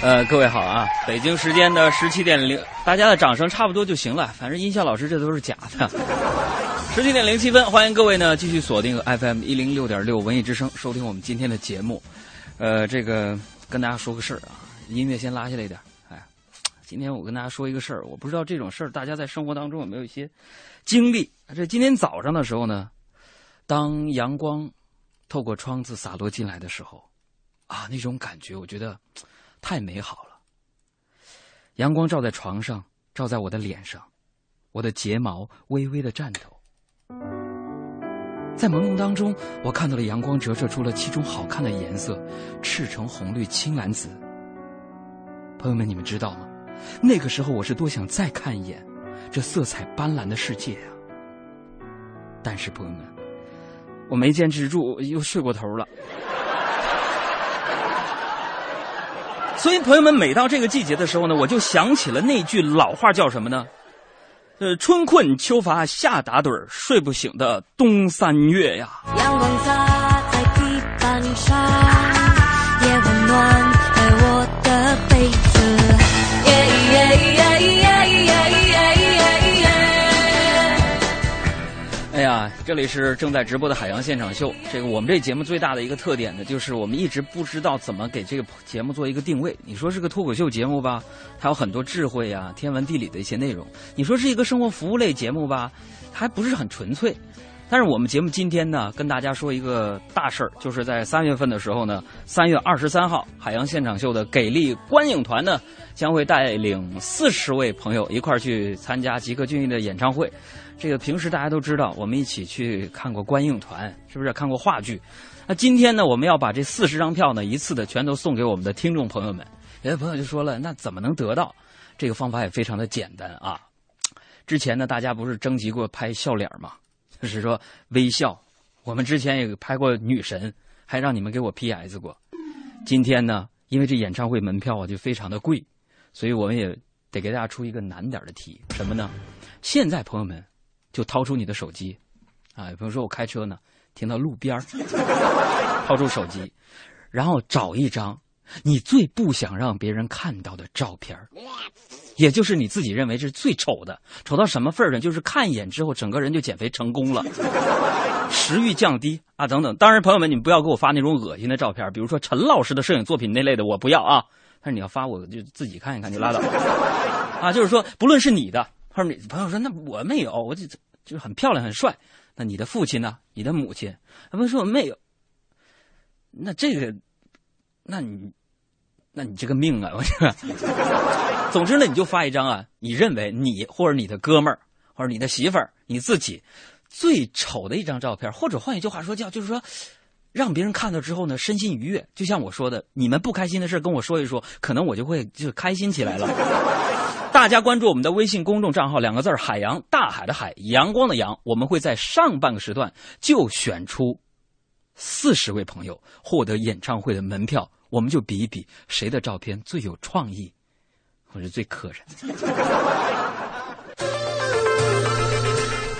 呃，各位好啊！北京时间的十七点零，大家的掌声差不多就行了。反正音效老师这都是假的。十七点零七分，欢迎各位呢继续锁定 FM 一零六点六文艺之声，收听我们今天的节目。呃，这个跟大家说个事儿啊，音乐先拉下来一点。哎，今天我跟大家说一个事儿，我不知道这种事儿大家在生活当中有没有一些经历。这今天早上的时候呢，当阳光透过窗子洒落进来的时候，啊，那种感觉，我觉得。太美好了，阳光照在床上，照在我的脸上，我的睫毛微微的颤抖。在朦胧当中，我看到了阳光折射出了七种好看的颜色：赤橙红绿青蓝紫。朋友们，你们知道吗？那个时候，我是多想再看一眼这色彩斑斓的世界啊！但是，朋友们，我没坚持住，又睡过头了。所以，朋友们，每到这个季节的时候呢，我就想起了那句老话，叫什么呢？呃，春困秋乏夏打盹睡不醒的冬三月呀。阳光洒这里是正在直播的海洋现场秀。这个我们这节目最大的一个特点呢，就是我们一直不知道怎么给这个节目做一个定位。你说是个脱口秀节目吧，它有很多智慧呀、天文地理的一些内容；你说是一个生活服务类节目吧，还不是很纯粹。但是我们节目今天呢，跟大家说一个大事儿，就是在三月份的时候呢，三月二十三号，海洋现场秀的给力观影团呢，将会带领四十位朋友一块儿去参加吉克隽逸的演唱会。这个平时大家都知道，我们一起去看过观影团，是不是看过话剧？那今天呢，我们要把这四十张票呢，一次的全都送给我们的听众朋友们。有的朋友就说了，那怎么能得到？这个方法也非常的简单啊。之前呢，大家不是征集过拍笑脸吗？就是说微笑。我们之前也拍过女神，还让你们给我 PS 过。今天呢，因为这演唱会门票啊就非常的贵，所以我们也得给大家出一个难点的题，什么呢？现在朋友们。就掏出你的手机，啊，比如说我开车呢，停到路边掏出手机，然后找一张你最不想让别人看到的照片也就是你自己认为是最丑的，丑到什么份儿上？就是看一眼之后，整个人就减肥成功了，食欲降低啊，等等。当然，朋友们，你们不要给我发那种恶心的照片，比如说陈老师的摄影作品那类的，我不要啊。但是你要发，我就自己看一看就拉倒。啊，就是说，不论是你的。朋友说：“那我没有，我就就是很漂亮、很帅。那你的父亲呢？你的母亲？他们说我没有。那这个，那你，那你这个命啊！我这，总之呢，你就发一张啊，你认为你或者你的哥们儿或者你的媳妇儿你自己最丑的一张照片，或者换一句话说叫，就是说让别人看到之后呢，身心愉悦。就像我说的，你们不开心的事跟我说一说，可能我就会就开心起来了。”大家关注我们的微信公众账号，两个字海洋，大海的海，阳光的阳。我们会在上半个时段就选出四十位朋友获得演唱会的门票，我们就比一比谁的照片最有创意，或者最可人。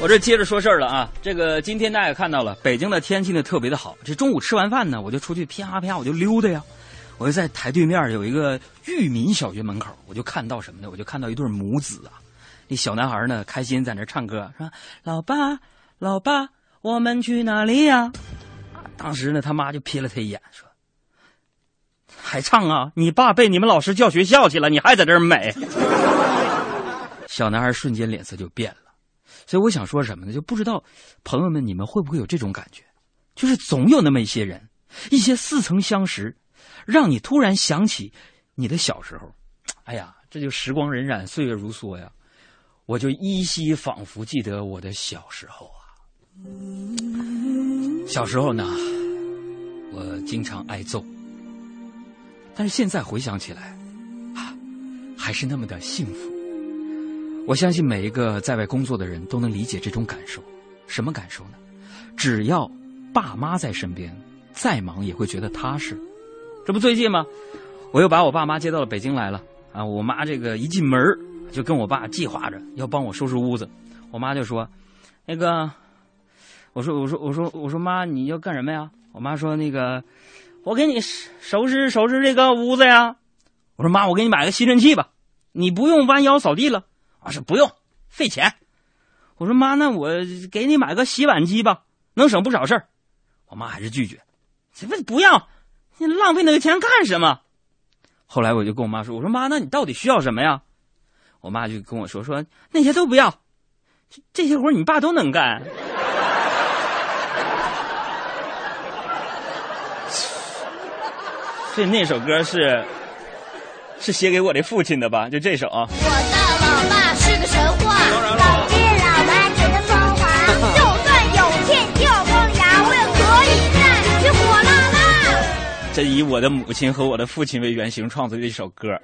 我这接着说事儿了啊！这个今天大家也看到了，北京的天气呢特别的好。这中午吃完饭呢，我就出去啪啪我就溜达呀。我就在台对面有一个裕民小学门口，我就看到什么呢？我就看到一对母子啊，那小男孩呢开心在那唱歌，说：“老爸，老爸，我们去哪里呀？”当时呢，他妈就瞥了他一眼，说：“还唱啊？你爸被你们老师叫学校去了，你还在这儿美？”小男孩瞬间脸色就变了。所以我想说什么呢？就不知道朋友们你们会不会有这种感觉？就是总有那么一些人，一些似曾相识。让你突然想起你的小时候，哎呀，这就时光荏苒，岁月如梭呀！我就依稀仿佛记得我的小时候啊。小时候呢，我经常挨揍，但是现在回想起来，啊，还是那么的幸福。我相信每一个在外工作的人都能理解这种感受。什么感受呢？只要爸妈在身边，再忙也会觉得踏实。这不最近吗？我又把我爸妈接到了北京来了啊！我妈这个一进门就跟我爸计划着要帮我收拾屋子。我妈就说：“那个，我说我说我说我说妈，你要干什么呀？”我妈说：“那个，我给你收拾收拾这个屋子呀。”我说妈，我给你买个吸尘器吧，你不用弯腰扫地了。我说不用，费钱。我说妈，那我给你买个洗碗机吧，能省不少事儿。我妈还是拒绝，这不不要，你浪费那个钱干什么？后来我就跟我妈说，我说妈，那你到底需要什么呀？我妈就跟我说说那些都不要，这些活你爸都能干。所以那首歌是是写给我的父亲的吧？就这首啊。我这以我的母亲和我的父亲为原型创作的一首歌。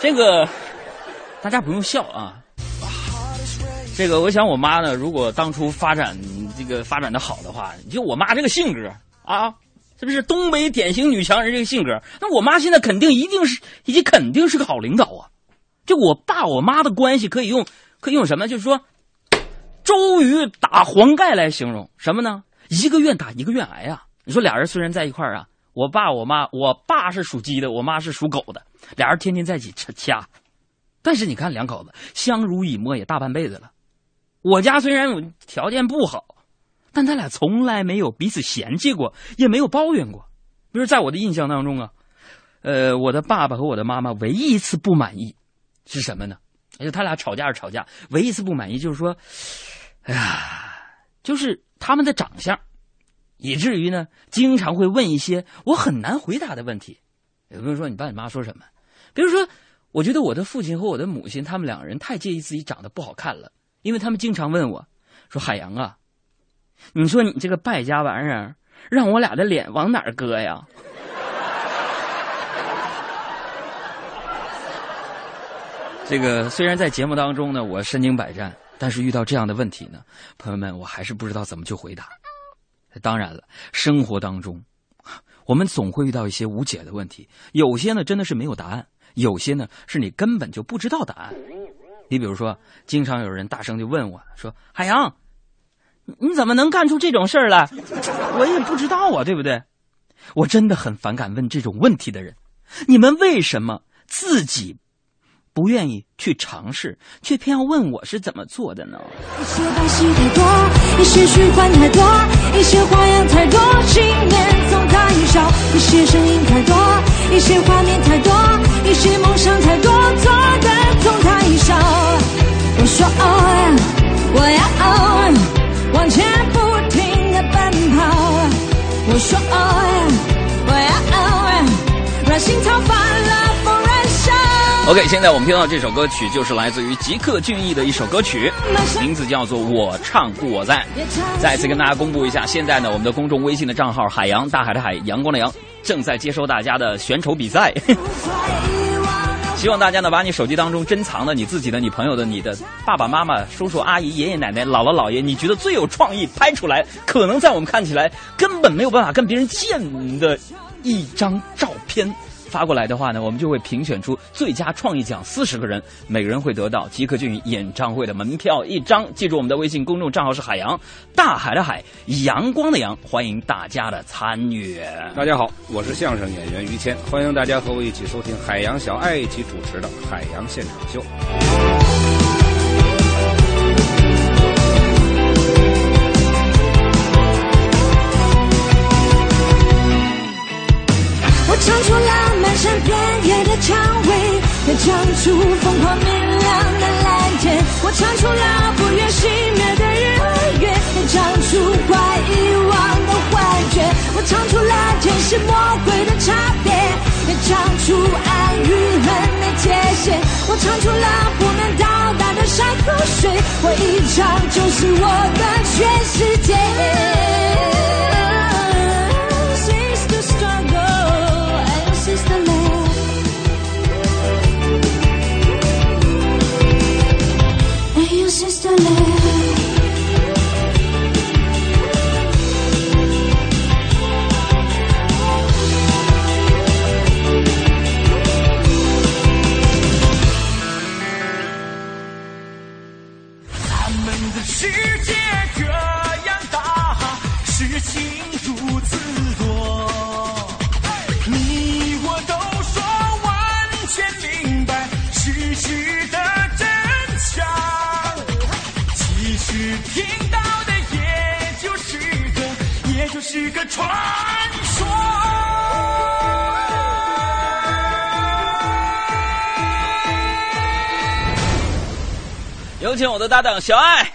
这个大家不用笑啊。这个我想我妈呢，如果当初发展这个发展的好的话，就我妈这个性格啊，是不是东北典型女强人这个性格？那我妈现在肯定一定是，以及肯定是个好领导啊。就我爸我妈的关系可以用可以用什么？就是说，周瑜打黄盖来形容什么呢？一个愿打一个愿挨啊。你说俩人虽然在一块儿啊。我爸我妈，我爸是属鸡的，我妈是属狗的，俩人天天在一起掐，但是你看两口子相濡以沫也大半辈子了。我家虽然条件不好，但他俩从来没有彼此嫌弃过，也没有抱怨过。比如在我的印象当中啊，呃，我的爸爸和我的妈妈唯一一次不满意是什么呢？而且他俩吵架是吵架，唯一一次不满意就是说，哎呀，就是他们的长相。以至于呢，经常会问一些我很难回答的问题。比如说，你爸你妈说什么？比如说，我觉得我的父亲和我的母亲他们两个人太介意自己长得不好看了，因为他们经常问我，说：“海洋啊，你说你这个败家玩意儿，让我俩的脸往哪儿搁呀？” 这个虽然在节目当中呢，我身经百战，但是遇到这样的问题呢，朋友们，我还是不知道怎么去回答。当然了，生活当中，我们总会遇到一些无解的问题。有些呢真的是没有答案，有些呢是你根本就不知道答案。你比如说，经常有人大声就问我说：“海洋，你怎么能干出这种事儿来？”我也不知道啊，对不对？我真的很反感问这种问题的人。你们为什么自己？不愿意去尝试，却偏要问我是怎么做的呢？一些把戏太多，一些虚幻太多，一些花样太多，信念总太少，一些声音太多，一些画面太多，一些梦想太多，做的总太少。我说哦，我要哦往前不停的奔跑。我说哦，我要让心潮泛滥。OK，现在我们听到这首歌曲就是来自于吉克隽逸的一首歌曲，名字叫做《我唱故我在》。再次跟大家公布一下，现在呢，我们的公众微信的账号“海洋大海的海，阳光的阳”正在接收大家的选丑比赛。希望大家呢，把你手机当中珍藏的、你自己的、你朋友的、你的爸爸妈妈、叔叔阿姨、爷爷奶奶、姥姥姥爷，你觉得最有创意，拍出来，可能在我们看起来根本没有办法跟别人见的一张照片。发过来的话呢，我们就会评选出最佳创意奖四十个人，每个人会得到吉克隽逸演唱会的门票一张。记住我们的微信公众账号是海洋，大海的海，阳光的阳，欢迎大家的参与。大家好，我是相声演员于谦，欢迎大家和我一起收听海洋小爱一起主持的海洋现场秀。我唱出了漫山遍野的蔷薇，也唱出疯狂明亮的蓝天。我唱出了不愿熄灭的日月，也唱出快遗忘的幻觉。我唱出了天使魔鬼的差别，也唱出爱与恨的界限。我唱出了不能到达的山和水，我一唱就是我的全个传说。有请我的搭档小爱。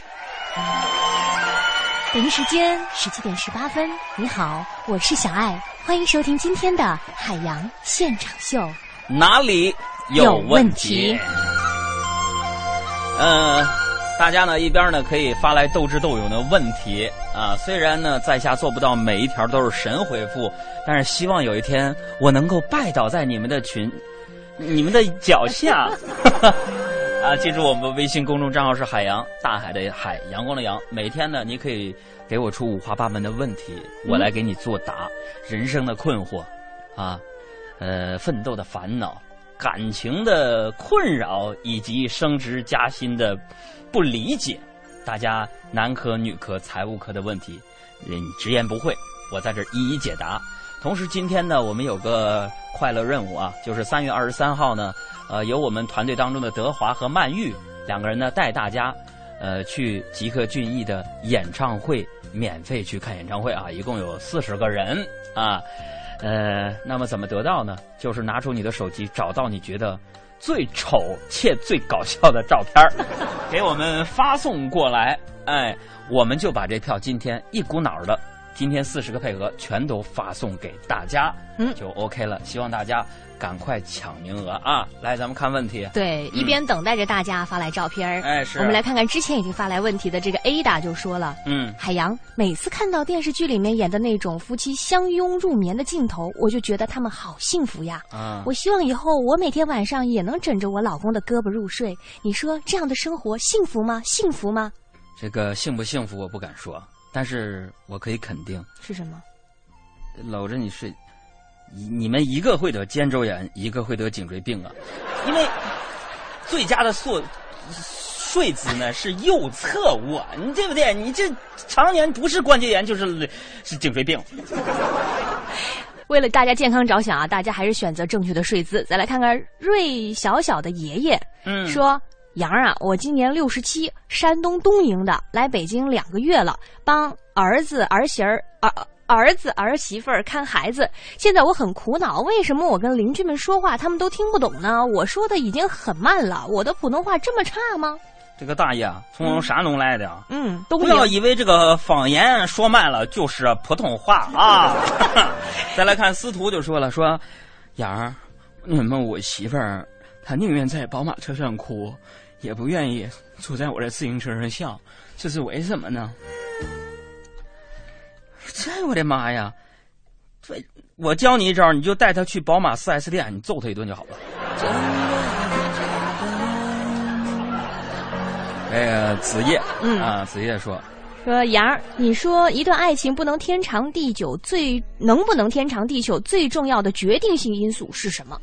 北京时间十七点十八分，你好，我是小爱，欢迎收听今天的海洋现场秀。哪里有问题？呃，大家呢一边呢可以发来斗智斗勇的问题啊，虽然呢在下做不到每一条都是神回复，但是希望有一天我能够拜倒在你们的群、你们的脚下。啊，记住我们微信公众账号是海洋大海的海，阳光的阳。每天呢，你可以给我出五花八门的问题，我来给你作答。人生的困惑，啊，呃，奋斗的烦恼，感情的困扰，以及升职加薪的不理解，大家男科、女科、财务科的问题，你直言不讳，我在这儿一一解答。同时，今天呢，我们有个快乐任务啊，就是三月二十三号呢，呃，由我们团队当中的德华和曼玉两个人呢，带大家，呃，去吉克隽逸的演唱会，免费去看演唱会啊，一共有四十个人啊，呃，那么怎么得到呢？就是拿出你的手机，找到你觉得最丑且最搞笑的照片儿 给我们发送过来，哎，我们就把这票今天一股脑儿的。今天四十个配额全都发送给大家，嗯就 OK 了。希望大家赶快抢名额啊！来，咱们看问题。对，一边等待着大家发来照片儿，哎是我们来看看之前已经发来问题的这个 Ada 就说了。嗯，海洋每次看到电视剧里面演的那种夫妻相拥入眠的镜头，我就觉得他们好幸福呀。啊，我希望以后我每天晚上也能枕着我老公的胳膊入睡。你说这样的生活幸福吗？幸福吗？这个幸不幸福我不敢说，但是我可以肯定，是什么？搂着你睡，你你们一个会得肩周炎，一个会得颈椎病啊，因为最佳的睡睡姿呢是右侧卧，你对不对？你这常年不是关节炎就是是颈椎病。为了大家健康着想啊，大家还是选择正确的睡姿。再来看看瑞小小的爷爷，嗯说杨啊，我今年六十七，山东东营的，来北京两个月了，帮儿子儿媳儿儿。儿子儿媳妇儿看孩子，现在我很苦恼，为什么我跟邻居们说话，他们都听不懂呢？我说的已经很慢了，我的普通话这么差吗？这个大爷啊，从山东来的啊。嗯，都不要以为这个方言说慢了就是普通话啊！再来看司徒就说了，说雅儿，你们我媳妇儿她宁愿在宝马车上哭，也不愿意坐在我的自行车上笑，这是为什么呢？这我的妈呀！这我教你一招，你就带他去宝马 4S 店，你揍他一顿就好了。这个子夜，嗯啊，子夜说，说杨儿，你说一段爱情不能天长地久，最能不能天长地久，最重要的决定性因素是什么？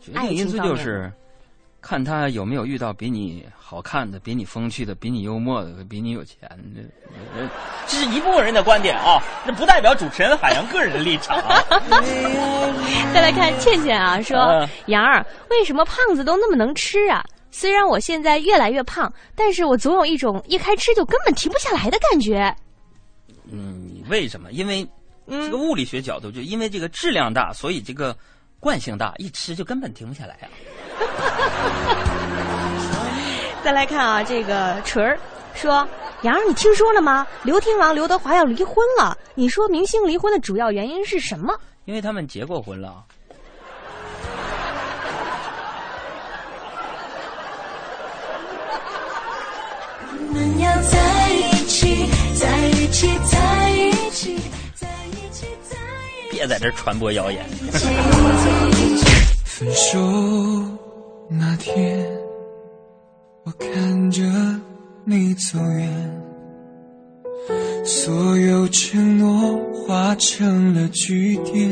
决定因素就是看他有没有遇到比你好看的、比你风趣的、比你幽默的、比你有钱的。这是一部分人的观点啊，那不代表主持人海洋个人的立场。再来看倩倩啊，说杨儿，为什么胖子都那么能吃啊？虽然我现在越来越胖，但是我总有一种一开吃就根本停不下来的感觉。嗯，为什么？因为这个物理学角度，就因为这个质量大，所以这个惯性大，一吃就根本停不下来啊。再来看啊，这个锤儿说：“杨儿，你听说了吗？刘天王刘德华要离婚了。你说明星离婚的主要原因是什么？因为他们结过婚了。我们要在一起，在一起，在一起，在一起，在一起。别在这传播谣言。分手那天，我看着你走远，所有承诺化成了句点，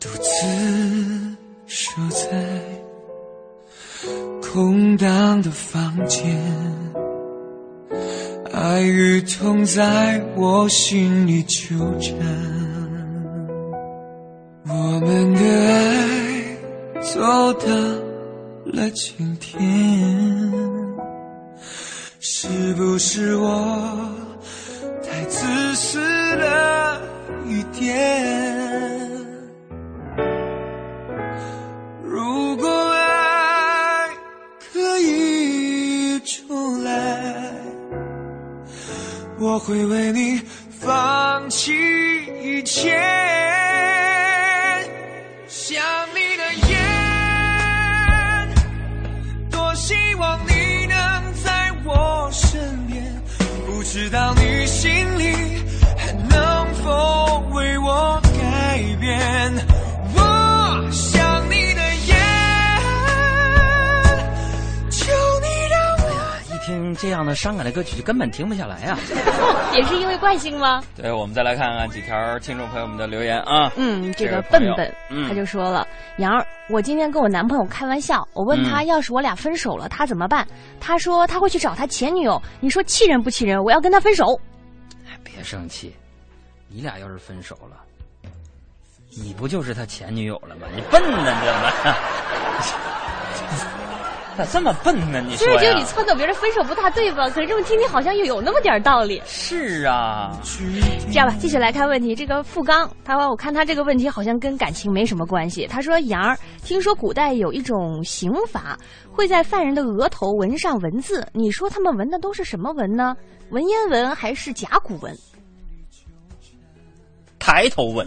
独自守在空荡的房间。爱与痛在我心里纠缠，我们的爱走到了今天，是不是我太自私了一点。如果爱可以重来，我会为你放弃一切。想这样的伤感的歌曲，就根本停不下来啊！也是因为惯性吗？对，我们再来看看几条听众朋友们的留言啊。嗯，这个笨笨，嗯他就说了：“杨儿，我今天跟我男朋友开玩笑，我问他，嗯要是我俩分手了，他怎么办？他说他会去找他前女友。你说气人不气人？我要跟他分手。哎别生气，你俩要是分手了，你不就是他前女友了吗？你笨呢，你怎么？咋这么笨呢？你说虽然觉得你呀？撺掇别人分手不大对吧？可是这么听听好像又有那么点道理。是啊，这样吧，继续来看问题。这个富刚，他说我看他这个问题好像跟感情没什么关系。他说：“杨儿，听说古代有一种刑罚，会在犯人的额头纹上文字，你说他们纹的都是什么纹呢？文言文还是甲骨文？”抬头纹。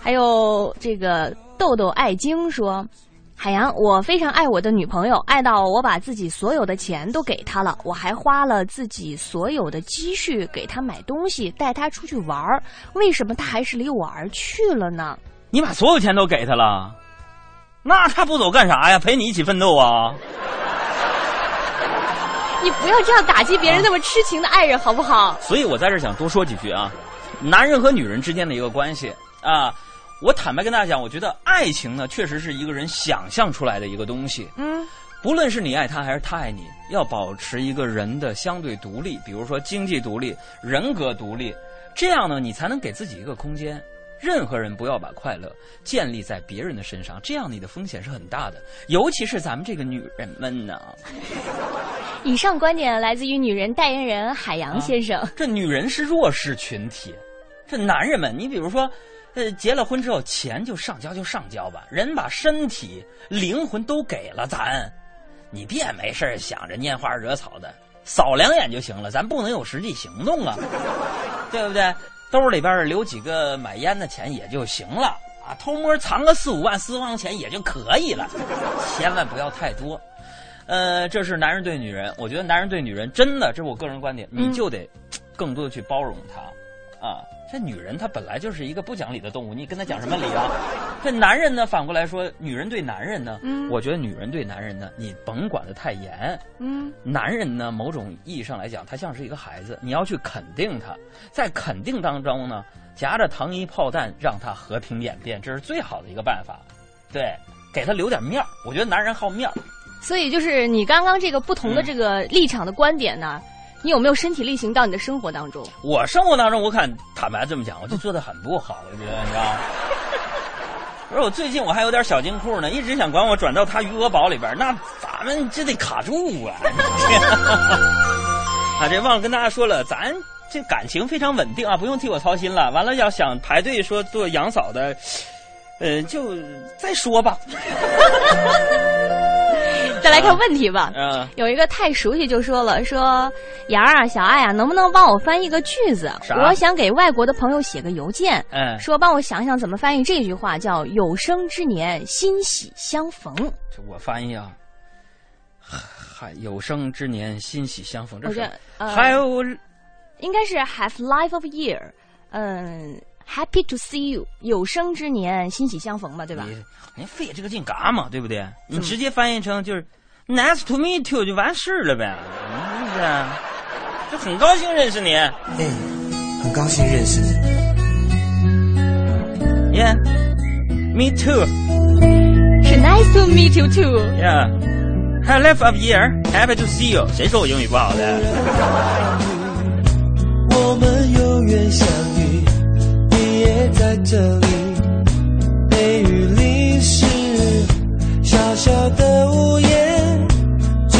还有这个豆豆爱晶说：“海洋，我非常爱我的女朋友，爱到我把自己所有的钱都给她了，我还花了自己所有的积蓄给她买东西，带她出去玩儿。为什么她还是离我而去了呢？你把所有钱都给她了，那她不走干啥呀？陪你一起奋斗啊！你不要这样打击别人那么痴情的爱人，好不好？所以我在这儿想多说几句啊，男人和女人之间的一个关系啊，我坦白跟大家讲，我觉得爱情呢，确实是一个人想象出来的一个东西。嗯，不论是你爱他还是他爱你，要保持一个人的相对独立，比如说经济独立、人格独立，这样呢，你才能给自己一个空间。任何人不要把快乐建立在别人的身上，这样你的风险是很大的，尤其是咱们这个女人们呢。以上观点来自于女人代言人海洋先生。这女人是弱势群体，这男人们，你比如说，呃，结了婚之后，钱就上交就上交吧，人把身体、灵魂都给了咱，你别没事想着拈花惹草的，扫两眼就行了，咱不能有实际行动啊，对不对？兜里边留几个买烟的钱也就行了啊，偷摸藏个四五万私房钱也就可以了，千万不要太多。呃，这是男人对女人，我觉得男人对女人真的，这是我个人观点，你嗯就得更多的去包容他，啊，这女人她本来就是一个不讲理的动物，你跟她讲什么理啊？这男人呢，反过来说，女人对男人呢，嗯我觉得女人对男人呢，你甭管得太严，嗯，男人呢，某种意义上来讲，他像是一个孩子，你要去肯定他，在肯定当中呢，夹着糖衣炮弹，让他和平演变，这是最好的一个办法。对，给他留点面儿。我觉得男人好面儿。所以就是你刚刚这个不同的这个立场的观点呢，你有没有身体力行到你的生活当中？我生活当中，我看坦白这么讲，我就做的很不好，我觉得你知道吗？不是我最近我还有点小金库呢，一直想管我转到他余额宝里边，那咱们这得卡住啊！啊，这忘了跟大家说了，咱这感情非常稳定啊，不用替我操心了。完了，要想排队说做杨嫂的，呃，就再说吧。再来看问题吧。嗯、有一个太熟悉就说了，说杨儿啊，小爱啊，能不能帮我翻译个句子？我想给外国的朋友写个邮件，嗯，说帮我想想怎么翻译这句话，叫“有生之年欣喜相逢这我翻译啊，还有生之年欣喜相逢，”。这是还有应该是 “Have life of year”，嗯，“Happy to see you”，有生之年欣喜相逢嘛，对吧？你你费这个劲干嘛？对不对？你直接翻译成就是 “nice to meet you” 就完事儿了呗，是不是？就很高兴认识你哎，很高兴认识你。，Yeah，me too，Yeah，是 “Nice to meet you too”。Have life of year，happy to see you。谁说我英语不好的？我们永远相在这里被雨淋湿小小的屋檐就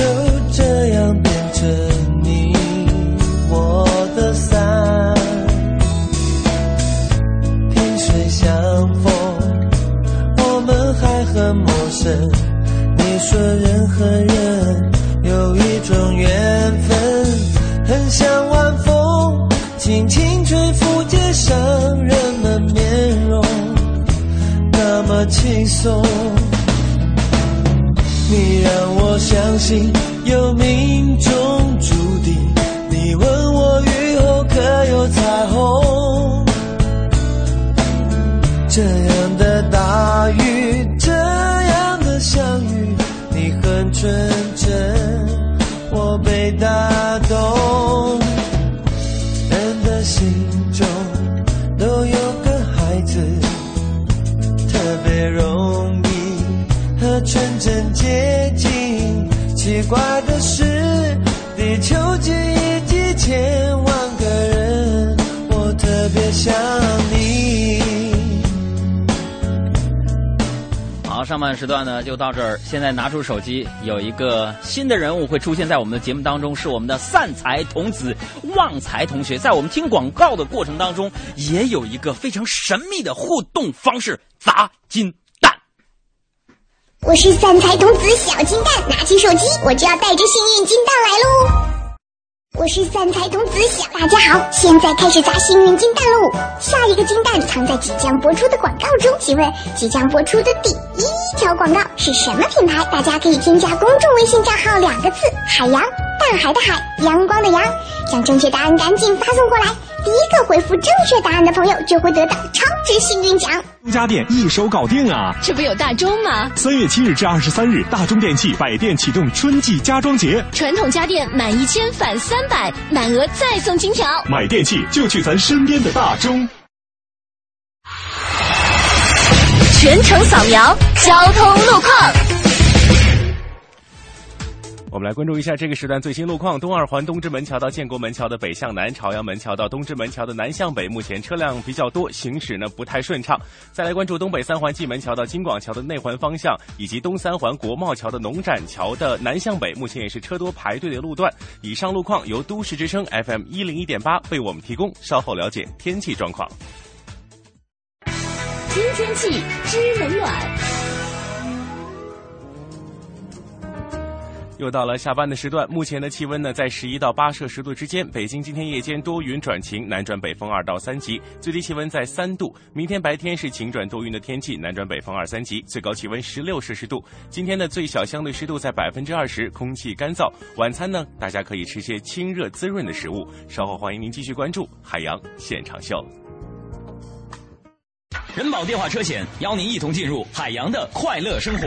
这样变成你我的伞萍水相逢我们还很陌生你说人和人有一种缘分很像晚风轻轻吹拂街上人们面容，那么轻松。你让我相信有命中注定。你问我雨后可有彩虹？怪的是，地球几亿几千万个人，我特别想你。好，上半时段呢就到这儿。现在拿出手机，有一个新的人物会出现在我们的节目当中，是我们的散财童子旺财同学。在我们听广告的过程当中，也有一个非常神秘的互动方式——砸金。我是散财童子小金蛋，拿起手机我就要带着幸运金蛋来喽！我是散财童子小，大家好，现在开始砸幸运金蛋喽！下一个金蛋藏在即将播出的广告中，请问即将播出的第一条广告是什么品牌？大家可以添加公众微信账号两个字“海洋”，大海的海，阳光的阳，将正确答案赶紧发送过来。第一个回复正确答案的朋友就会得到超值幸运奖。中家电一手搞定啊！这不有大中吗？三月七日至二十三日，大中电器百店启动春季家装节，传统家电满一千返三百，满额再送金条。买电器就去咱身边的大中。全程扫描交通路况。我们来关注一下这个时段最新路况。东二环东直门桥到建国门桥的北向南，朝阳门桥到东直门桥的南向北，目前车辆比较多，行驶呢不太顺畅。再来关注东北三环蓟门桥到金广桥的内环方向，以及东三环国贸桥的农展桥的南向北，目前也是车多排队的路段。以上路况由都市之声 FM 一零一点八为我们提供，稍后了解天气状况。知天气，知冷暖。又到了下班的时段，目前的气温呢在十一到八摄氏度之间。北京今天夜间多云转晴，南转北风二到三级，最低气温在三度。明天白天是晴转多云的天气，南转北风二三级，最高气温十六摄氏度。今天的最小相对湿度在百分之二十，空气干燥。晚餐呢，大家可以吃些清热滋润的食物。稍后欢迎您继续关注海洋现场秀。人保电话车险邀您一同进入海洋的快乐生活。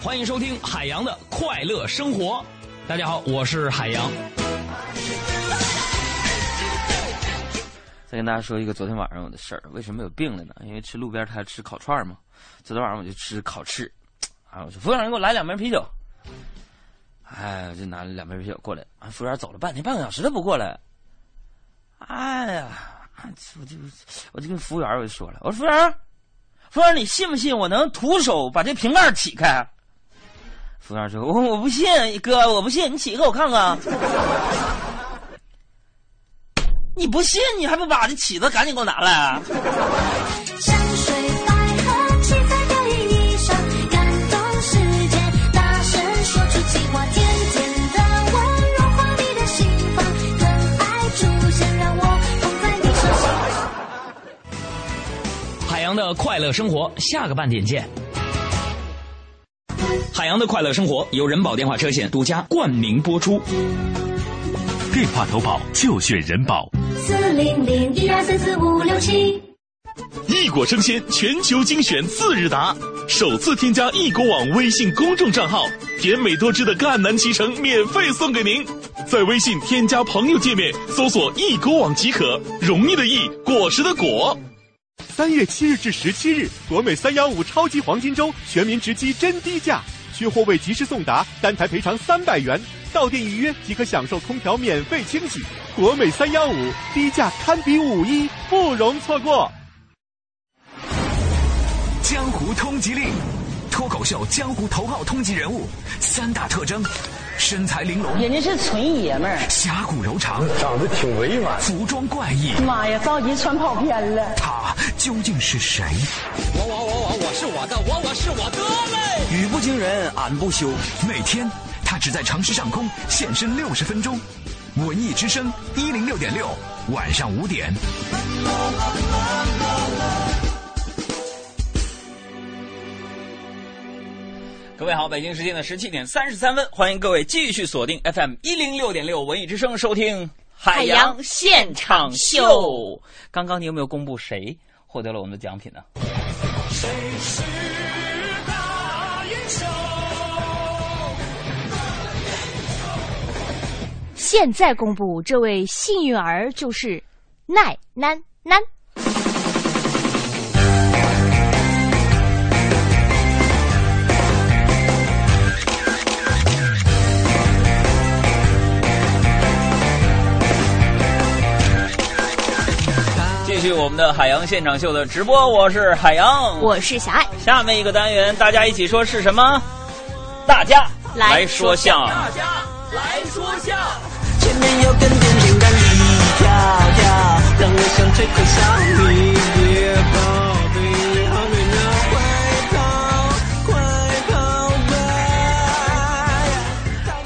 欢迎收听海洋的快乐生活。大家好，我是海洋。再跟大家说一个昨天晚上我的事儿，为什么有病了呢？因为吃路边摊吃烤串嘛，昨天晚上我就吃烤翅，啊，我说服务员给我来两瓶啤酒，哎，我就拿了两瓶啤酒过来，啊，服务员走了半天半个小时都不过来，哎呀，我就我就跟服务员我就说了，我说服务员，服务员你信不信我能徒手把这瓶盖起开？服务员说：“我我不信，哥，我不信，你起一个我看看。你不信，你还不把这起子赶紧给我拿来啊！山水百合，七彩飘逸衣裳，感动世界，大声说出计划，甜甜的吻，融化你的心房，可爱出现，让我捧在你手心。海洋的快乐生活，下个半点见。海洋的快乐生活由人保电话车险独家冠名播出。电话投保就选人保。四零零一二三四五六七。异果生鲜全球精选次日达，首次添加易果网微信公众账号，甜美多汁的赣南脐橙免费送给您。在微信添加朋友界面搜索“易果网”即可，容易的易，果实的果。三月七日至十七日，国美三幺五超级黄金周，全民直击真低价，缺货未及时送达，单台赔偿三百元。到店预约即可享受空调免费清洗。国美三幺五低价堪比五一，不容错过。江湖通缉令，脱口秀江湖头号通缉人物，三大特征：身材玲珑，人家是纯爷们儿，侠骨柔肠，长得挺委婉，服装怪异。妈呀，着急穿跑偏了。他究竟是谁？我我我我我是我的，我我是我的嘞！语不惊人俺不休。每天他只在城市上空现身六十分钟。文艺之声一零六点六，晚上五点。各位好，北京时间的十七点三十三分，欢迎各位继续锁定 FM 一零六点六文艺之声收听海洋现场秀。刚刚你有没有公布谁获得了我们的奖品呢？谁是大英雄？现在公布，这位幸运儿就是奈楠楠。续我们的海洋现场秀的直播，我是海洋，我是小爱。下面一个单元，大家一起说是什么？大家来说相声。大家来说相声。前面有根电线杆，一条条，让我想吹口哨。你别跑，别好热闹，快跑，快跑吧！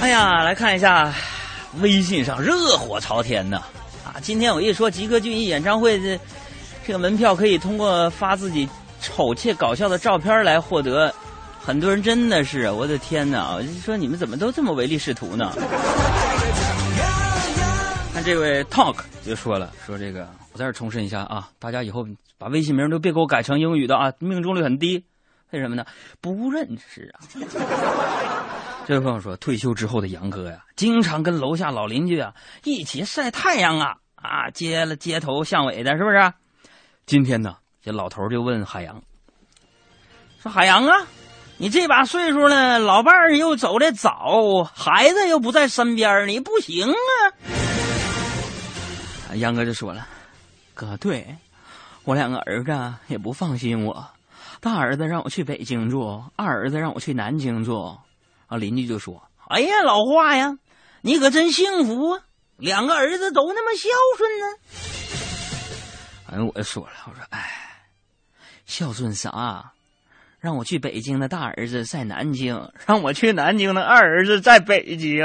哎呀，来看一下微信上热火朝天呐！今天我一说吉克隽逸演唱会的这个门票可以通过发自己丑切搞笑的照片来获得，很多人真的是我的天哪！我就说你们怎么都这么唯利是图呢？看这位 Talk 就说了，说这个我在这重申一下啊，大家以后把微信名都别给我改成英语的啊，命中率很低。为什么呢？不认识啊。这位朋友说，退休之后的杨哥呀，经常跟楼下老邻居啊一起晒太阳啊啊，街了街头巷尾的，是不是？今天呢，这老头就问海洋，说海洋啊，你这把岁数了，老伴儿又走的早，孩子又不在身边，你不行啊。杨哥就说了，哥，对我两个儿子也不放心我，大儿子让我去北京住，二儿子让我去南京住。啊，邻居就说：“哎呀，老话呀，你可真幸福啊，两个儿子都那么孝顺呢。”哎，我说了，我说：“哎，孝顺啥？让我去北京的大儿子在南京，让我去南京的二儿子在北京。”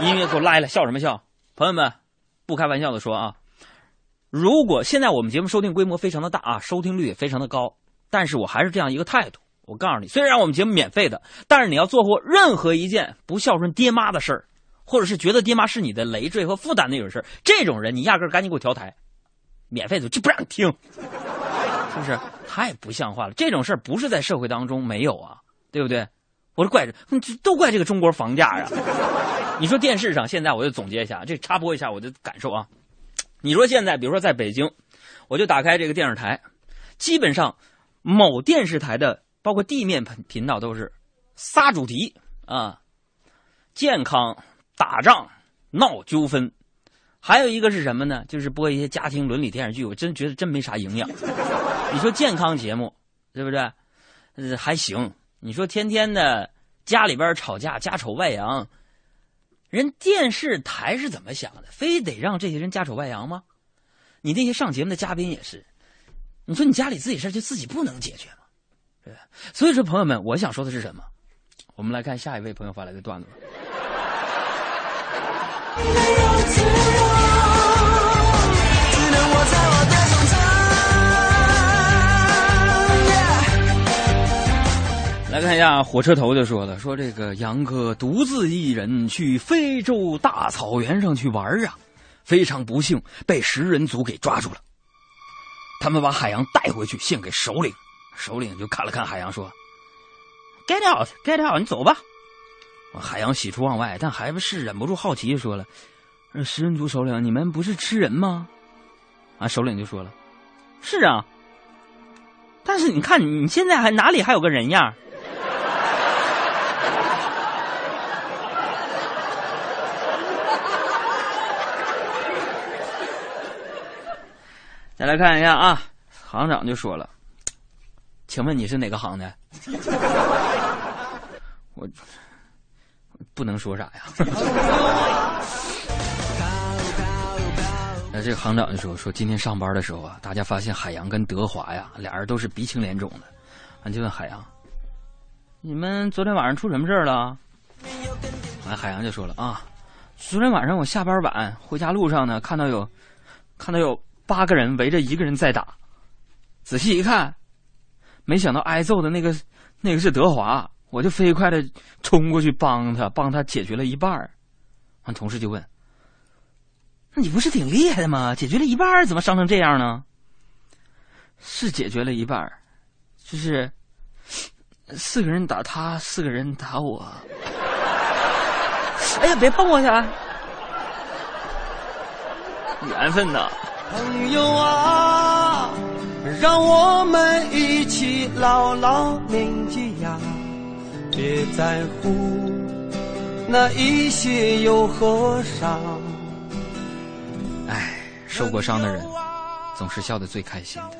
音乐给我拉下来，笑什么笑？朋友们，不开玩笑的说啊。如果现在我们节目收听规模非常的大啊，收听率也非常的高，但是我还是这样一个态度。我告诉你，虽然我们节目免费的，但是你要做过任何一件不孝顺爹妈的事儿，或者是觉得爹妈是你的累赘和负担那种事儿，这种人你压根儿赶紧给我调台，免费的就不让你听，是不是？太不像话了！这种事儿不是在社会当中没有啊，对不对？我说怪这，都怪这个中国房价呀。你说电视上现在我就总结一下，这插播一下我的感受啊。你说现在，比如说在北京，我就打开这个电视台，基本上某电视台的包括地面频频道都是仨主题啊：健康、打仗、闹纠纷。还有一个是什么呢？就是播一些家庭伦理电视剧，我真觉得真没啥营养。你说健康节目，对不对？呃，还行。你说天天的家里边吵架，家丑外扬。人电视台是怎么想的？非得让这些人家丑外扬吗？你那些上节目的嘉宾也是，你说你家里自己事就自己不能解决？对？所以说，朋友们，我想说的是什么？我们来看下一位朋友发来的段子。来看一下，火车头就说了：“说这个杨哥独自一人去非洲大草原上去玩啊，非常不幸被食人族给抓住了。他们把海洋带回去献给首领，首领就看了看海洋说：‘Get out, get out，你走吧。’海洋喜出望外，但还是忍不住好奇，说了：‘食人族首领，你们不是吃人吗？啊，首领就说了：“是啊，但是你看你现在还哪里还有个人样？”再来看一下啊，行长就说了：“请问你是哪个行的？” 我不能说啥呀。那这个行长就说：“说今天上班的时候啊，大家发现海洋跟德华呀，俩人都是鼻青脸肿的。俺就问海洋：‘你们昨天晚上出什么事儿了？’完，海洋就说了：‘啊，昨天晚上我下班晚，回家路上呢，看到有，看到有。’”八个人围着一个人在打，仔细一看，没想到挨揍的那个那个是德华，我就飞快的冲过去帮他，帮他解决了一半儿。完，同事就问：“那你不是挺厉害的吗？解决了一半儿，怎么伤成这样呢？”是解决了一半儿，就是四个人打他，四个人打我。哎呀，别碰我去啊！缘分呐。朋友啊，让我们一起牢牢铭记呀，别在乎那一些又何伤。唉，受过伤的人总是笑得最开心的，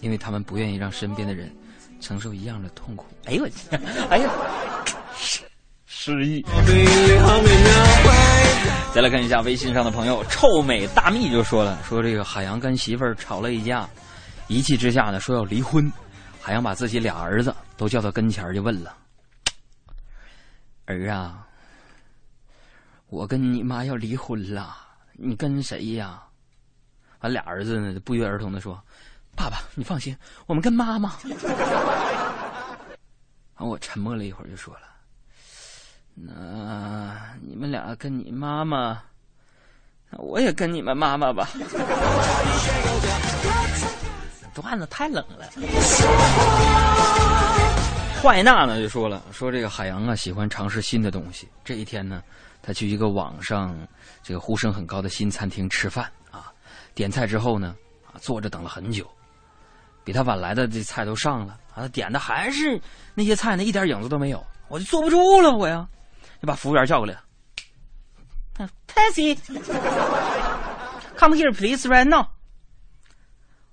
因为他们不愿意让身边的人承受一样的痛苦。哎呦我去！哎呀，失忆。再来看一下微信上的朋友，臭美大蜜就说了，说这个海洋跟媳妇儿吵了一架，一气之下呢说要离婚，海洋把自己俩儿子都叫到跟前儿就问了：“儿啊，我跟你妈要离婚了，你跟谁呀？”俺俩儿子呢不约而同的说：“爸爸，你放心，我们跟妈妈。”完我沉默了一会儿就说了。那你们俩跟你妈妈，那我也跟你们妈妈吧。段子太冷了。坏娜呢就说了，说这个海洋啊喜欢尝试新的东西。这一天呢，他去一个网上这个呼声很高的新餐厅吃饭啊，点菜之后呢，啊坐着等了很久，比他晚来的这菜都上了，啊点的还是那些菜呢，一点影子都没有，我就坐不住了，我呀。就把服务员叫过来，Taxi，come here please right now。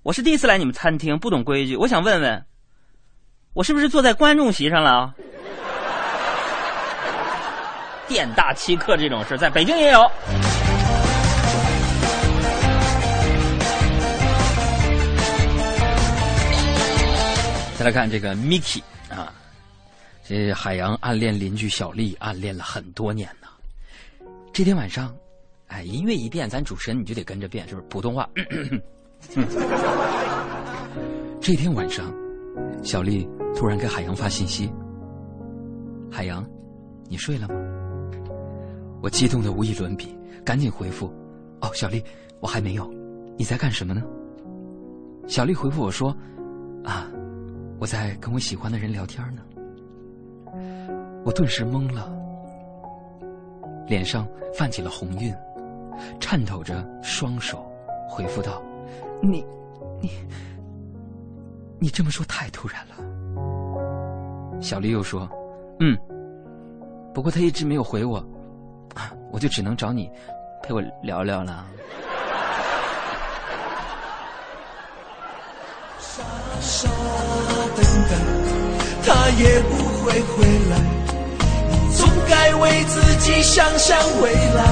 我是第一次来你们餐厅，不懂规矩，我想问问，我是不是坐在观众席上了？店大欺客这种事，在北京也有。再来看这个 Miki 啊。这海洋暗恋邻居小丽，暗恋了很多年呢。这天晚上，哎，音乐一变，咱主持人你就得跟着变，是不是？普通话。这天晚上，小丽突然给海洋发信息：“海洋，你睡了吗？”我激动的无以伦比，赶紧回复：“哦，小丽，我还没有。你在干什么呢？”小丽回复我说：“啊，我在跟我喜欢的人聊天呢。”我顿时懵了，脸上泛起了红晕，颤抖着双手回复道：“你，你，你这么说太突然了。”小丽又说：“嗯，不过他一直没有回我，我就只能找你陪我聊聊了。”傻傻等待，他也不会回来。总该为自己想想未来，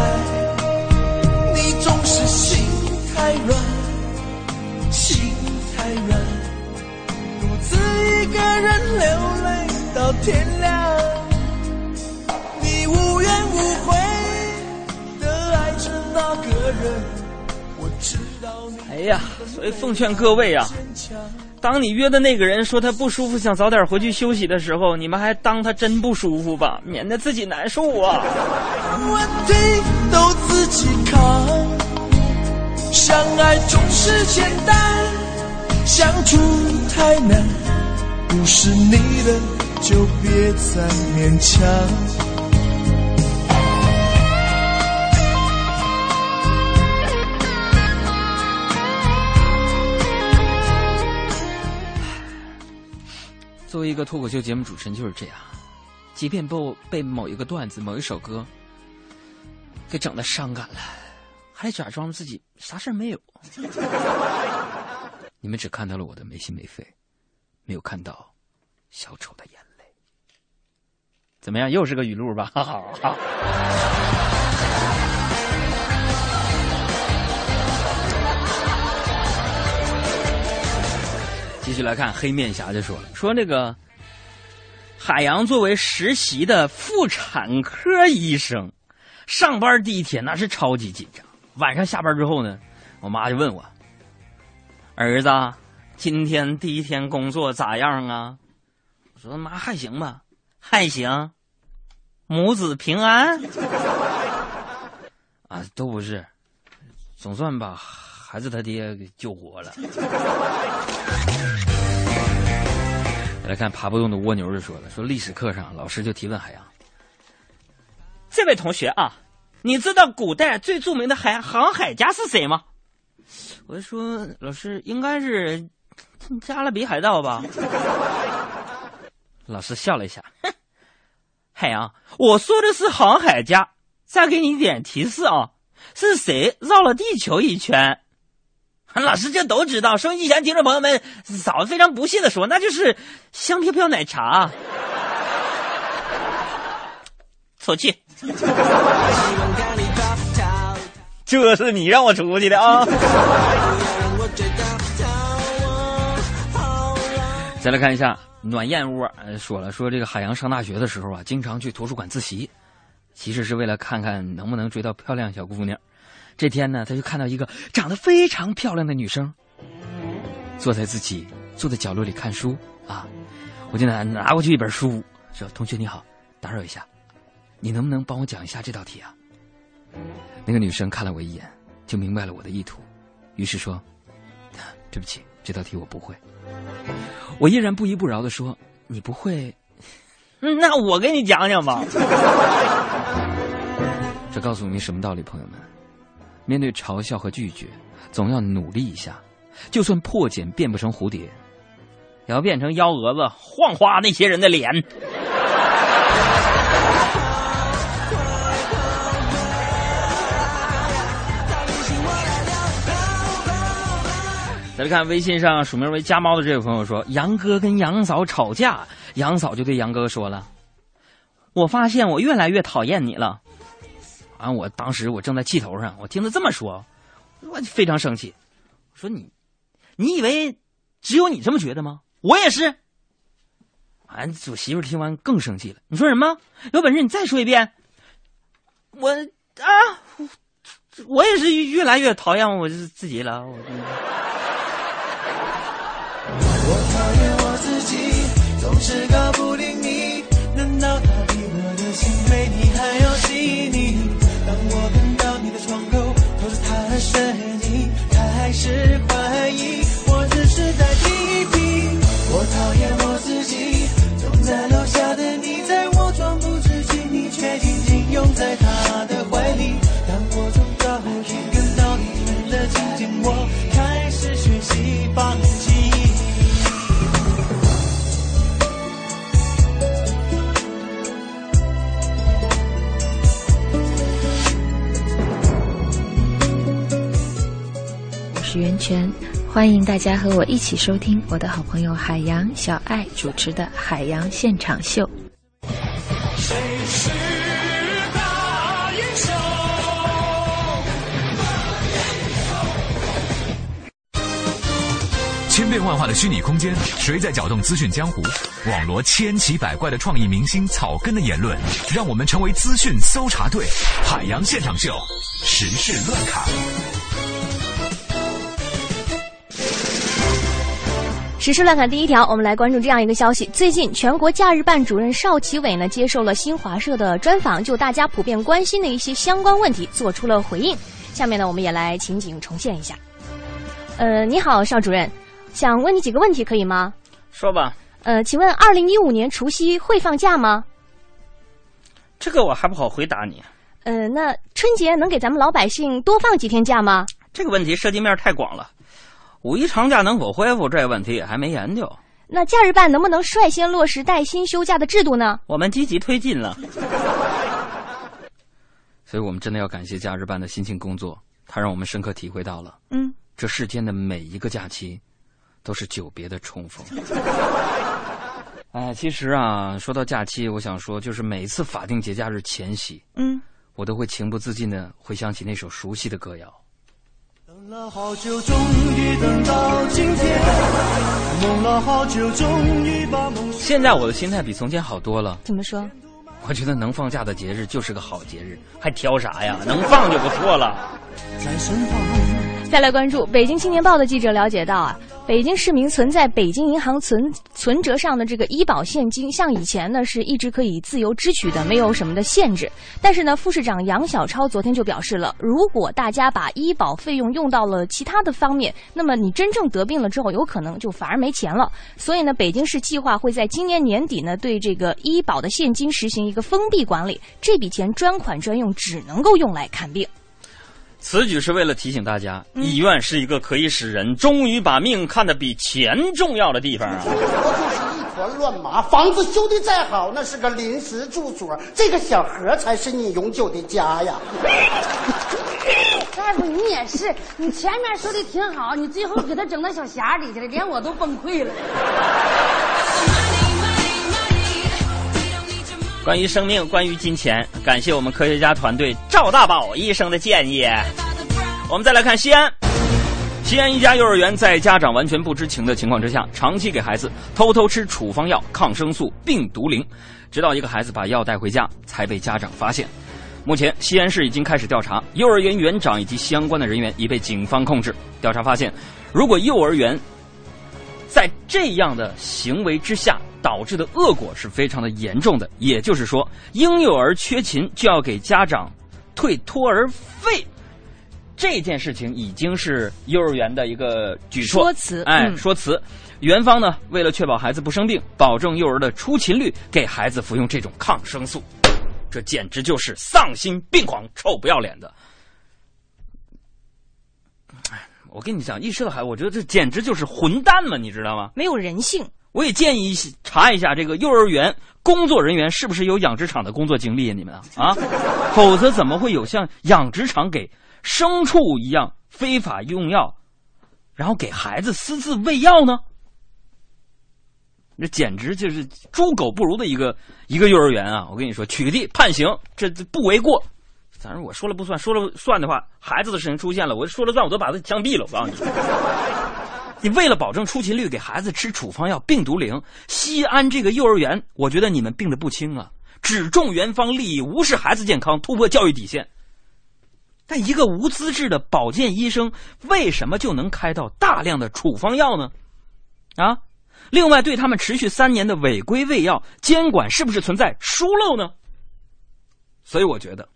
天亮。你无怨无悔的爱着那个人，我知道你。哎呀，所以奉劝各位啊。当你约的那个人说他不舒服，想早点回去休息的时候，你们还当他真不舒服吧，免得自己难受啊。问题都自己扛，相爱总是简单，相处太难，不是你的就别再勉强。作为一个脱口秀节目主持人，就是这样，即便被被某一个段子、某一首歌给整的伤感了，还假装自己啥事儿没有。你们只看到了我的没心没肺，没有看到小丑的眼。怎么样？又是个语录吧？哈哈哈。继续来看，黑面侠就说了，说那个海洋作为实习的妇产科医生，上班第一天那是超级紧张。晚上下班之后呢，我妈就问我：“儿子，今天第一天工作咋样啊？”我说：“妈还行吧，还行，母子平安。”啊，都不是，总算把孩子他爹给救活了。来看爬不动的蜗牛就说了，说历史课上老师就提问海洋，这位同学啊，你知道古代最著名的海航海家是谁吗？我就说老师应该是加勒比海盗吧。老师笑了一下，哼，海洋，我说的是航海家。再给你一点提示啊，是谁绕了地球一圈？老师这都知道，收音机前听众朋友们，嫂子非常不屑的说：“那就是香飘飘奶茶。”错气，这是你让我出去的啊！再来看一下暖燕窝，说了说这个海洋上大学的时候啊，经常去图书馆自习，其实是为了看看能不能追到漂亮小姑娘。这天呢，他就看到一个长得非常漂亮的女生，坐在自己坐在角落里看书啊。我就拿拿过去一本书，说：“同学你好，打扰一下，你能不能帮我讲一下这道题啊？”那个女生看了我一眼，就明白了我的意图，于是说：“ 对不起，这道题我不会。”我依然不依不饶的说：“你不会？那我给你讲讲吧。”这告诉你什么道理，朋友们？面对嘲笑和拒绝，总要努力一下。就算破茧变不成蝴蝶，也要变成幺蛾子，晃花那些人的脸。再来看微信上署名为“家猫”的这位朋友说：“杨哥跟杨嫂吵架，杨嫂就对杨哥说了：‘我发现我越来越讨厌你了。’”啊！我当时我正在气头上，我听他这么说，我非常生气。说你，你以为只有你这么觉得吗？我也是。俺我媳妇听完更生气了。你说什么？有本事你再说一遍。我啊，我也是越来越讨厌我自己了。我是个不是源泉，欢迎大家和我一起收听我的好朋友海洋小爱主持的《海洋现场秀》。谁是大英雄？千变万化的虚拟空间，谁在搅动资讯江湖？网罗千奇百怪的创意明星草根的言论，让我们成为资讯搜查队。海洋现场秀，时事乱侃。时事乱侃第一条，我们来关注这样一个消息：最近，全国假日办主任邵奇伟呢接受了新华社的专访，就大家普遍关心的一些相关问题做出了回应。下面呢，我们也来情景重现一下。呃，你好，邵主任，想问你几个问题，可以吗？说吧。呃，请问二零一五年除夕会放假吗？这个我还不好回答你。呃，那春节能给咱们老百姓多放几天假吗？这个问题涉及面太广了。五一长假能否恢复这问题也还没研究。那假日办能不能率先落实带薪休假的制度呢？我们积极推进了。所以我们真的要感谢假日办的辛勤工作，它让我们深刻体会到了，嗯，这世间的每一个假期，都是久别的重逢。哎，其实啊，说到假期，我想说，就是每一次法定节假日前夕，嗯，我都会情不自禁的回想起那首熟悉的歌谣。等了好久，终于等到今天；梦了好久，终于把梦。现在我的心态比从前好多了。怎么说？我觉得能放假的节日就是个好节日，还挑啥呀？能放就不错了。在身旁。再来关注《北京青年报》的记者了解到啊，北京市民存在北京银行存存折上的这个医保现金，像以前呢是一直可以自由支取的，没有什么的限制。但是呢，副市长杨晓超昨天就表示了，如果大家把医保费用用到了其他的方面，那么你真正得病了之后，有可能就反而没钱了。所以呢，北京市计划会在今年年底呢，对这个医保的现金实行一个封闭管理，这笔钱专款专用，只能够用来看病。此举是为了提醒大家，医院是一个可以使人终于把命看得比钱重要的地方啊！活就是一团乱麻，房子修的再好，那是个临时住所，这个小盒才是你永久的家呀！大夫，你也是，你前面说的挺好，你最后给他整到小匣里去了，连我都崩溃了。关于生命，关于金钱，感谢我们科学家团队赵大宝医生的建议。我们再来看西安，西安一家幼儿园在家长完全不知情的情况之下，长期给孩子偷偷吃处方药抗生素病毒灵，直到一个孩子把药带回家，才被家长发现。目前，西安市已经开始调查，幼儿园园长以及相关的人员已被警方控制。调查发现，如果幼儿园在这样的行为之下，导致的恶果是非常的严重的。也就是说，婴幼儿缺勤就要给家长退托儿费，这件事情已经是幼儿园的一个举措说辞哎，嗯说辞。园方呢，为了确保孩子不生病，保证幼儿的出勤率，给孩子服用这种抗生素，这简直就是丧心病狂、臭不要脸的。哎，我跟你讲，一生的孩子，我觉得这简直就是混蛋嘛，你知道吗？没有人性。我也建议查一下这个幼儿园工作人员是不是有养殖场的工作经历啊？你们啊啊，否则怎么会有像养殖场给牲畜一样非法用药，然后给孩子私自喂药呢？这简直就是猪狗不如的一个一个幼儿园啊！我跟你说，取缔判刑，这这不为过。反正我说了不算，说了算的话，孩子的事情出现了，我说了算，我都把他枪毙了。我告诉你。你为了保证出勤率，给孩子吃处方药病毒灵，西安这个幼儿园，我觉得你们病得不轻啊！只重园方利益，无视孩子健康，突破教育底线。但一个无资质的保健医生，为什么就能开到大量的处方药呢？啊！另外，对他们持续三年的违规喂药监管，是不是存在疏漏呢？所以我觉得，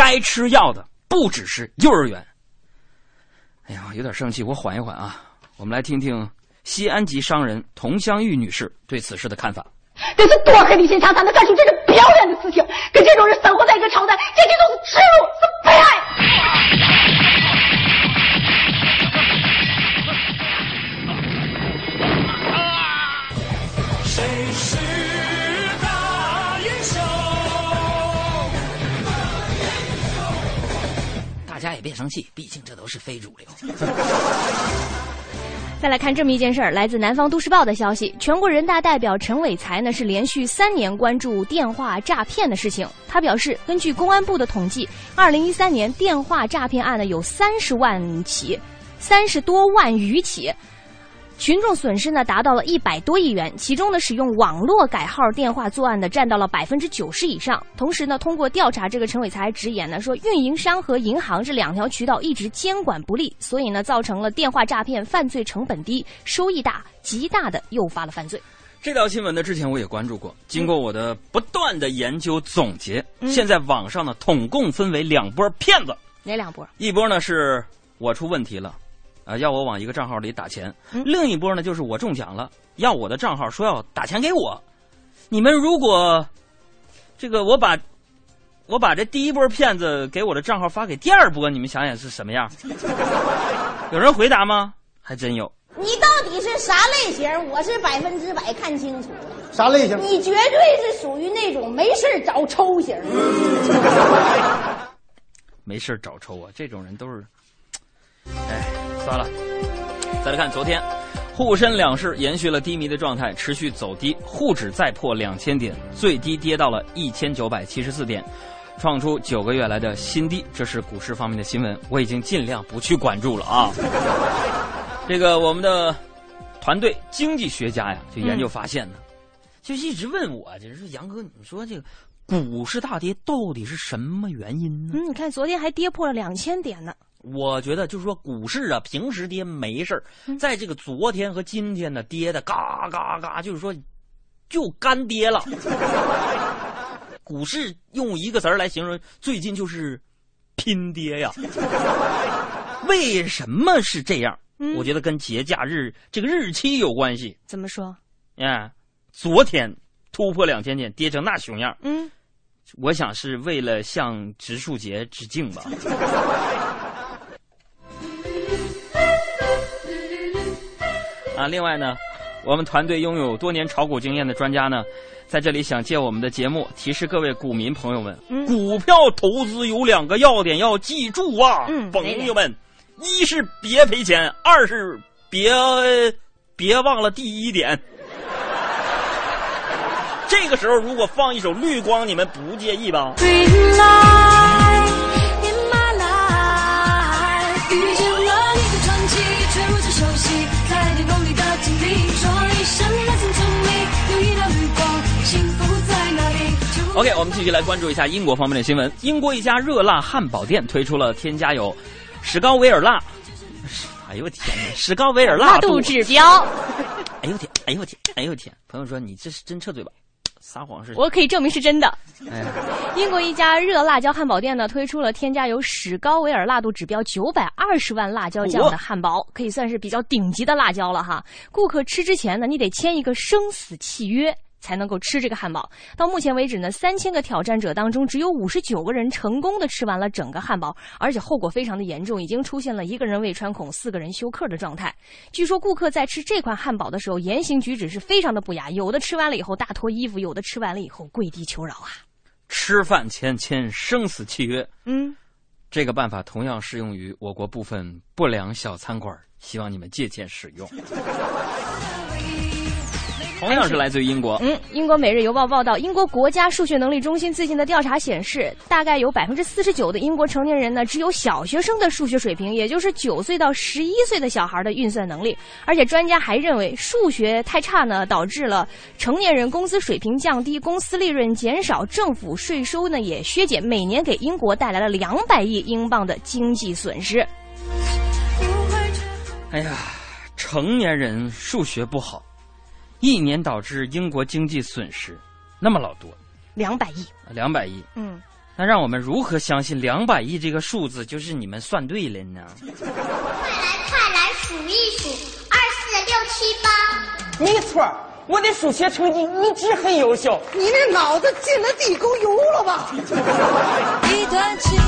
该吃药的不只是幼儿园。哎呀，有点生气，我缓一缓啊。我们来听听西安籍商人佟香玉女士对此事的看法。这是多黑的心肠才能干出这种不要脸的事情！跟这种人生活在一个朝代，非主流。再来看这么一件事儿，来自南方都市报的消息，全国人大代表陈伟才呢是连续三年关注电话诈骗的事情。他表示，根据公安部的统计，二零一三年电话诈骗案呢有三十万起，三十多万余起。群众损失呢达到了一百多亿元，其中呢使用网络改号电话作案的占到了百分之九十以上。同时呢，通过调查，这个陈伟才直言呢说，运营商和银行这两条渠道一直监管不力，所以呢造成了电话诈骗犯罪成本低、收益大，极大的诱发了犯罪。这条新闻呢，之前我也关注过。经过我的不断的研究总结，嗯现在网上呢统共分为两波骗子，哪两波？一波呢是我出问题了，啊、要我往一个账号里打钱；嗯另一波呢就是我中奖了，要我的账号说要打钱给我。你们如果这个我把我把这第一波骗子给我的账号发给第二波，你们想想是什么样？有人回答吗？还真有。你你到底是啥类型？我是百分之百看清楚了。啥类型？你绝对是属于那种没事儿找抽型。没事儿找抽啊，这种人都是，哎，算了。再来看昨天，沪深两市延续了低迷的状态，持续走低，沪指再破两千点，最低跌到了一千九百七十四点，创出九个月来的新低。这是股市方面的新闻，我已经尽量不去关注了啊。这个我们的团队经济学家呀，就研究发现呢，就一直问我，就是说杨哥，你说这个股市大跌到底是什么原因呢？嗯，你看昨天还跌破了两千点呢。我觉得就是说，股市啊，平时跌没事儿，在这个昨天和今天呢，跌的嘎嘎嘎，就是说，就干跌了。股市用一个词儿来形容，最近就是拼跌呀。为什么是这样？我觉得跟节假日这个日期有关系。怎么说？啊，昨天突破两千点，跌成那熊样。嗯，我想是为了向植树节致敬吧。啊，另外呢，我们团队拥有多年炒股经验的专家呢，在这里想借我们的节目提示各位股民朋友们：嗯股票投资有两个要点要记住啊，嗯朋友们，一是别赔钱，二是别别忘了第一点。这个时候如果放一首《绿光》，你们不介意吧？Green light OK，我们继续来关注一下英国方面的新闻。英国一家热辣汉堡店推出了添加有史高维尔辣，哎呦我天哪，史高维尔辣辣度指标。哎呦我天，哎呦我天，哎呦我天！朋友说你这是真撤嘴吧？撒谎是？我可以证明是真的。哎，英国一家热辣椒汉堡店呢，推出了添加有史高维尔辣度指标九百二十万辣椒酱的汉堡，可以算是比较顶级的辣椒了哈。顾客吃之前呢，你得签一个生死契约。才能够吃这个汉堡。到目前为止呢，三千个挑战者当中，只有五十九个人成功的吃完了整个汉堡，而且后果非常的严重，已经出现了一个人胃穿孔、四个人休克的状态。据说顾客在吃这款汉堡的时候，言行举止是非常的不雅，有的吃完了以后大脱衣服，有的吃完了以后跪地求饶啊。吃饭前签生死契约，嗯，这个办法同样适用于我国部分不良小餐馆，希望你们借鉴使用。同样是来自于英国。嗯，英国《每日邮报》报道，英国国家数学能力中心最近的调查显示，大概有百分之四十九的英国成年人呢，只有小学生的数学水平，也就是九岁到十一岁的小孩的运算能力。而且专家还认为，数学太差呢，导致了成年人工资水平降低，公司利润减少，政府税收呢也削减，每年给英国带来了两百亿英镑的经济损失。哎呀，成年人数学不好。一年导致英国经济损失那么老多，两百亿，两百亿，嗯，那让我们如何相信两百亿这个数字就是你们算对了呢？快来快来数一数，二四六七八。没错，我的数学成绩一直很优秀。你那脑子进了地沟油了吧？一段情，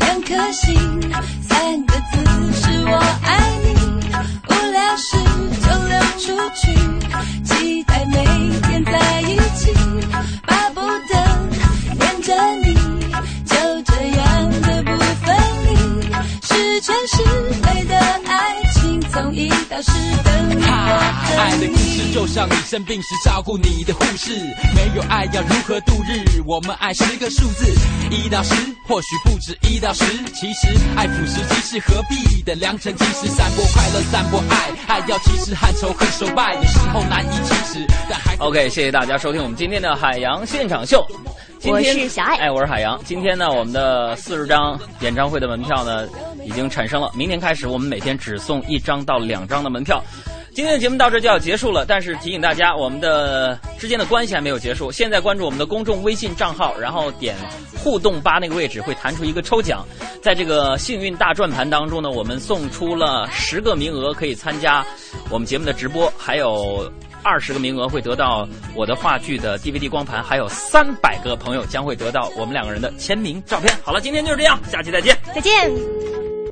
两颗心，三个字是我爱你。无聊时就溜出去，期待每天在一起，巴不得黏着你，爱的故事就像你生病时照顾你的护士，没有爱要如何度日？我们爱十个数字，一到十，或许不止一到十。其实爱腐蚀即是何必的良辰吉时，散播快乐，散播爱，爱要及时汗仇恨手败，有时候难以启齿，OK，谢谢大家收听我们今天的海洋现场秀。今天我是小爱，哎，我是海洋。今天呢，我们的四十张演唱会的门票呢已经产生了。明天开始，我们每天只送一张到两张的门票。今天的节目到这就要结束了，但是提醒大家，我们的之间的关系还没有结束。现在关注我们的公众微信账号，然后点互动吧那个位置，会弹出一个抽奖。在这个幸运大转盘当中呢，我们送出了十个名额，可以参加我们节目的直播，还有。二十个名额会得到我的话剧的 DVD 光盘，还有三百个朋友将会得到我们两个人的签名照片。好了，今天就是这样，下期再见，再见。